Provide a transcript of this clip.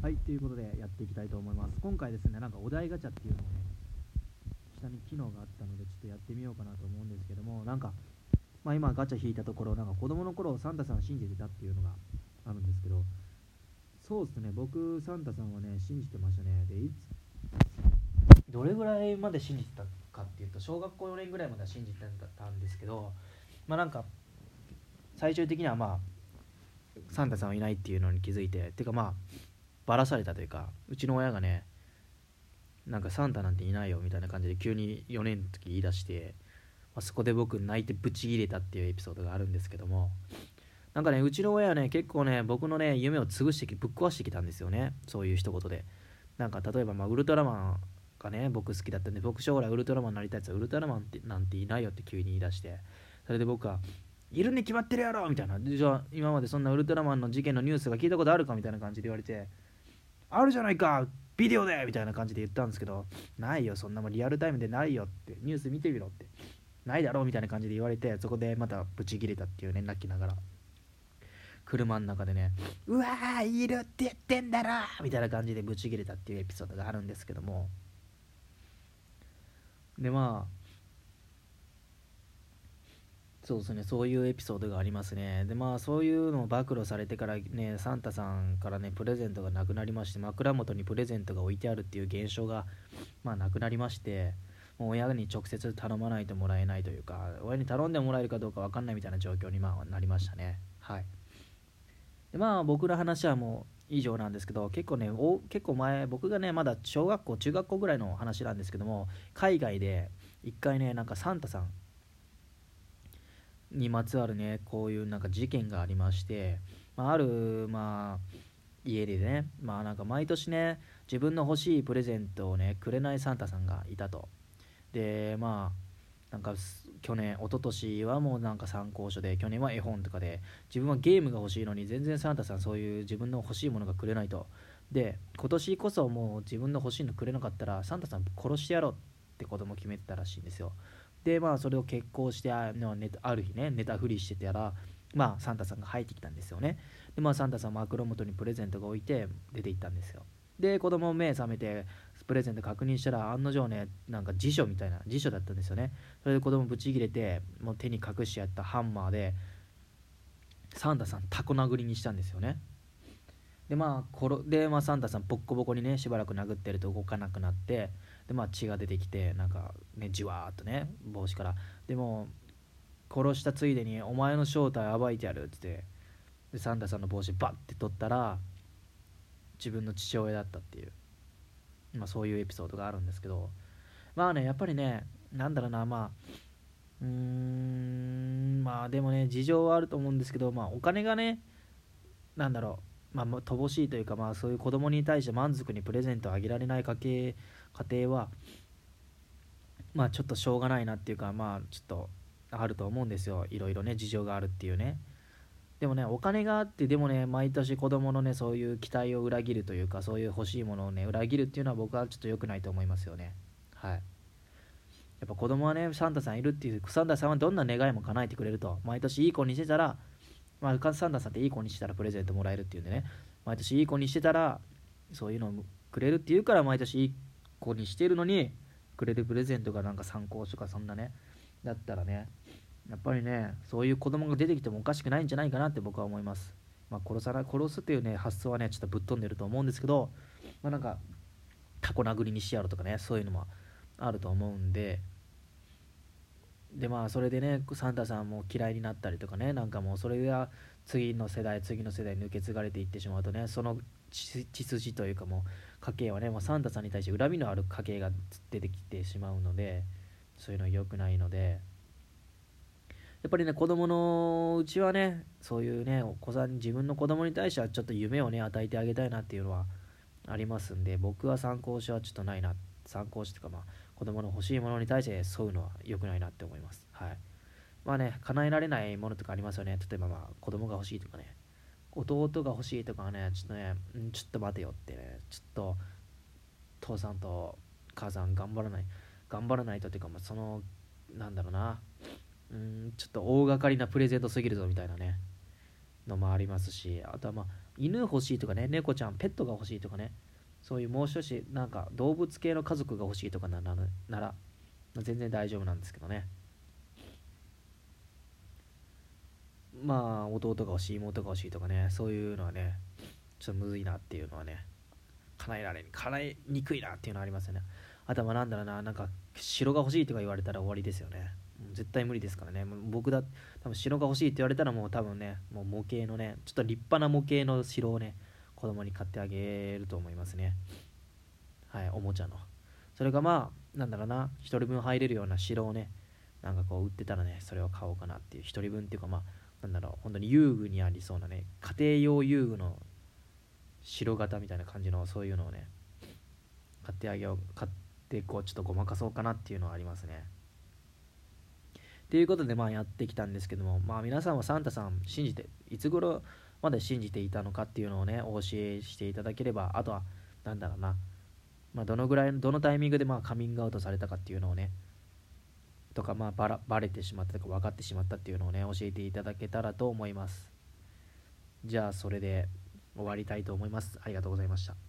はい、ということでやっていきたいと思います。今回ですね、なんかお題ガチャっていうのをね、下に機能があったので、ちょっとやってみようかなと思うんですけども、なんか、まあ、今ガチャ引いたところ、なんか子供の頃サンタさん信じてたっていうのがあるんですけど、そうですね、僕、サンタさんはね、信じてましたね。で、いつ、どれぐらいまで信じてたかっていうと、小学校4年ぐらいまでは信じてたんですけど、まあなんか、最終的にはまあ、サンタさんはいないっていうのに気づいて、てかまあ、ばらされたというかうちの親がねなんかサンタなんていないよみたいな感じで急に4年の時言い出して、まあ、そこで僕泣いてブチギレたっていうエピソードがあるんですけどもなんかねうちの親はね結構ね僕のね夢を潰してきぶっ壊してきたんですよね。そういう一言で。なんか例えばまあウルトラマンがね僕好きだったんで僕将来ウルトラマンになりたいやつはウルトラマンってなんていないよって急に言い出してそれで僕はいるに決まってるやろみたいな。じゃあ今までそんなウルトラマンの事件のニュースが聞いたことあるかみたいな感じで言われてあるじゃないかビデオでみたいな感じで言ったんですけどないよそんなもんリアルタイムでないよってニュース見てみろってないだろうみたいな感じで言われてそこでまたブチギレたっていうね泣きながら車の中でねうわーいるって言ってんだろみたいな感じでブチギレたっていうエピソードがあるんですけども。でまあそうですねそういうエピソードがありますね。でまあそういうのを暴露されてからねサンタさんからねプレゼントがなくなりまして枕元にプレゼントが置いてあるっていう現象がまあなくなりましてもう親に直接頼まないともらえないというか親に頼んでもらえるかどうか分かんないみたいな状況にまあなりましたね。はい。でまあ僕の話はもう以上なんですけど結構ねお結構前僕がねまだ小学校中学校ぐらいの話なんですけども海外で一回ねなんかサンタさんにまつわるねこういうなんか事件がありまして、まあ、あるまあ家でねまあなんか毎年ね自分の欲しいプレゼントをねくれないサンタさんがいたと。でまあなんか去年一昨年はもうなんか参考書で去年は絵本とかで自分はゲームが欲しいのに全然サンタさんそういう自分の欲しいものがくれないと。で今年こそもう自分の欲しいのくれなかったらサンタさん殺してやろうって子供決めてたらしいんですよ。でまあそれを結婚してある日ね寝たふりしてたらまあサンタさんが入ってきたんですよね。でまあサンタさん枕元にプレゼントが置いて出て行ったんですよ。で子供目覚めてプレゼント確認したら案の定ねなんか辞書みたいな辞書だったんですよね。それで子供ぶち切れてもう手に隠してやったハンマーでサンタさんタコ殴りにしたんですよね。でまあこで、まあ、サンタさんボッコボコにねしばらく殴ってると動かなくなってでまあ血が出てきてなんかねじわーっとね帽子から。でも殺したついでに「お前の正体暴いてやる」っつってでサンタさんの帽子バッて取ったら自分の父親だったっていう、まあ、そういうエピソードがあるんですけど。まあねやっぱりねなんだろうなまあうーんまあでもね事情はあると思うんですけどまあお金がねなんだろうまあ乏しいというかまあそういう子供に対して満足にプレゼントをあげられない家系家庭はまあちょっとしょうがないなっていうかまあちょっとあると思うんですよ。いろいろね事情があるっていうね。でもねお金があってでもね毎年子供のねそういう期待を裏切るというかそういう欲しいものをね裏切るっていうのは僕はちょっと良くないと思いますよね。はい。やっぱ子供はねサンタさんいるっていうサンタさんはどんな願いも叶えてくれると。毎年いい子にしてたらまあサンタさんっていい子にしたらプレゼントもらえるっていうんでね。毎年いい子にしてたらそういうのをくれるっていうから毎年いい子にしてるのにくれるプレゼントがなんか参考書かそんなねだったらね。やっぱりねそういう子供が出てきてもおかしくないんじゃないかなって僕は思います。まあ殺さな殺すっていうね発想はねちょっとぶっ飛んでると思うんですけどまあなんかタコ殴りにしてやるとかねそういうのもあると思うんででまあそれでねサンタさんも嫌いになったりとかねなんかもうそれが次の世代次の世代に受け継がれていってしまうとねその血筋というかもう家計はねもうサンタさんに対して恨みのある家計が出てきてしまうのでそういうのは良くないのでやっぱりね子供のうちはねそういうねお子さん自分の子供に対してはちょっと夢をね与えてあげたいなっていうのはありますんで僕は参考書はちょっとないなって参考書とかまあ子供の欲しいものに対してそうのは良くないなって思います。はい。まあね叶えられないものとかありますよね。例えばまあ子供が欲しいとかね。弟が欲しいとかねちょっとねんちょっと待てよってね。ちょっと父さんと母さん頑張らない頑張らないとっていうか、まあ、そのなんだろうな。うんちょっと大掛かりなプレゼントすぎるぞみたいなね。のもありますしあとはまあ犬欲しいとかね猫ちゃんペットが欲しいとかね。そういうもう少しなんか動物系の家族が欲しいとかならなら全然大丈夫なんですけどね。まあ弟が欲しい妹が欲しいとかね。そういうのはねちょっとむずいなっていうのはね叶えられ叶えにくいなっていうのはありますよね。あとはなんだろうななんか城が欲しいとか言われたら終わりですよね。絶対無理ですからね。僕だ多分城が欲しいって言われたらもう多分ねもう模型のねちょっと立派な模型の城をね子供に買ってあげると思いますね。はいおもちゃの。それがまあなんだろうな1人分入れるような城をねなんかこう売ってたらねそれを買おうかなっていう1人分っていうかまあなんだろう本当に遊具にありそうなね家庭用遊具の城型みたいな感じのそういうのをね買ってあげよう買ってこうちょっとごまかそうかなっていうのはありますね。ということでまあやってきたんですけどもまあ皆さんはサンタさん信じていつ頃まで信じていたのかっていうのをねお教えしていただければあとは何だろうなまあどのぐらいどのタイミングでまあカミングアウトされたかっていうのをねとかまあバラバレてしまったとか分かってしまったっていうのをね教えていただけたらと思います。じゃあそれで終わりたいと思います。ありがとうございました。